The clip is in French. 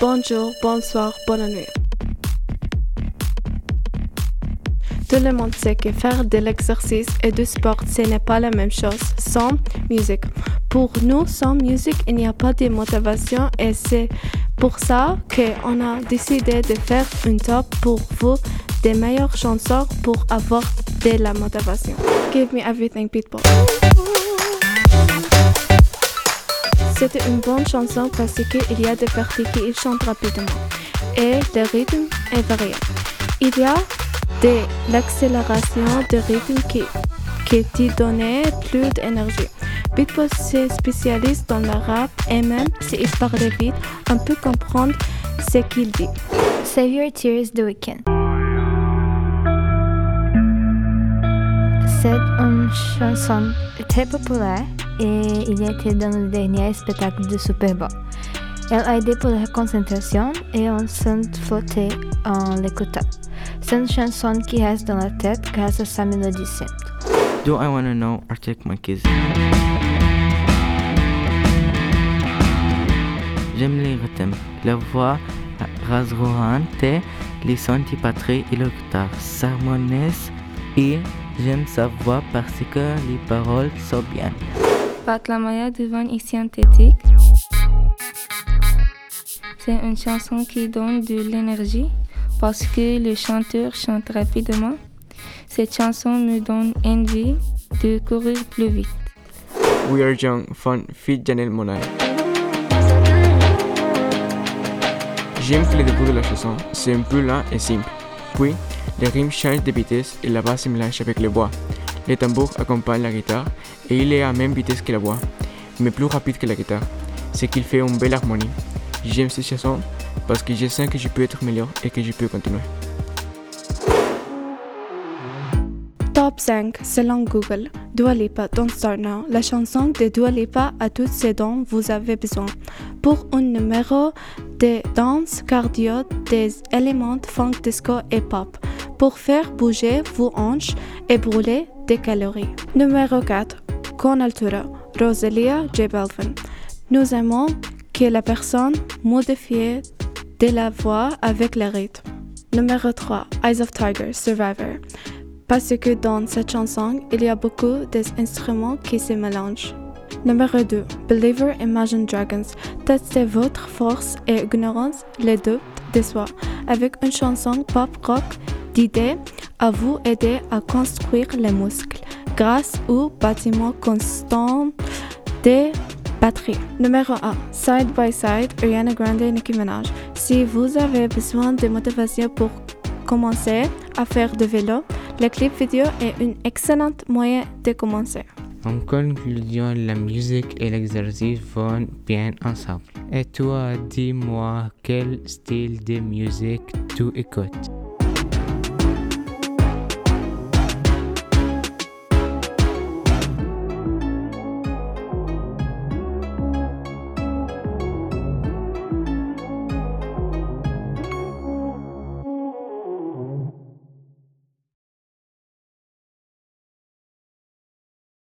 bonjour, bonsoir, bonne nuit. Tout le monde sait que faire de l'exercice et du sport, ce n'est pas la même chose sans musique. Pour nous, sans musique, il n'y a pas de motivation et c'est pour ça qu'on a décidé de faire une top pour vous des meilleures chansons pour avoir de la motivation. Give me everything, people. C'était une bonne chanson parce qu'il y a des parties qui chantent rapidement et le rythme est varié. Il y a de l'accélération de rythme qui, qui te donne plus d'énergie. Beatbox se spécialise dans le rap et même s'il parle vite, on peut comprendre ce qu'il dit. Save Your Tears The Weeknd. C'est une chanson très populaire et il était dans le dernier spectacle de Super. Elle aidé pour la concentration et on s'en foutait en l'écoutant. C'est une chanson qui reste dans la tête grâce à sa mélodie simple. Do I Wanna Know Arctic Monkeys. J'aime les rythmes, la voix rassurante, les sons de et la guitare et j'aime sa voix parce que les paroles sont bien. Patlamaya devant est synthétique. C'est une chanson qui donne de l'énergie parce que le chanteur chante rapidement. Cette chanson me donne envie de courir plus vite. We Are Young, Fun, Fit Janelle Monae. J'aime que le début de la chanson, c'est un peu lent et simple. Puis, les rimes changent de vitesse et la basse se mélange avec les voix. Les tambours accompagnent la guitare et il est à même vitesse que la voix, mais plus rapide que la guitare, ce qui fait une belle harmonie. J'aime cette chanson parce que je sens que je peux être meilleur et que je peux continuer. Top 5 selon Google. Dua Lipa, Don't Start Now. La chanson de Dua Lipa a tout ce dont vous avez besoin. Pour un numéro de danse cardio, des éléments funk, disco et pop. Pour faire bouger vos hanches et brûler des calories. Numéro 4. Con Altura, Rosalia J Balvin. Nous aimons que la personne modifie de la voix avec le rythme. Numéro 3. Eyes of Tiger, Survivor. Parce que dans cette chanson, il y a beaucoup d'instruments qui se mélangent. Numéro 2. Believer Imagine Dragons. Testez votre force et ignorance les doutes de soi avec une chanson pop rock d'idées à vous aider à construire les muscles grâce au bâtiment constant des batteries. Numéro 1. Side by Side, Ariana Grande et Nicki Minaj. Si vous avez besoin de motivation pour commencer à faire de vélo, le clip vidéo est un excellent moyen de commencer. En conclusion, la musique et l'exercice vont bien ensemble. Et toi, dis-moi quel style de musique tu écoutes.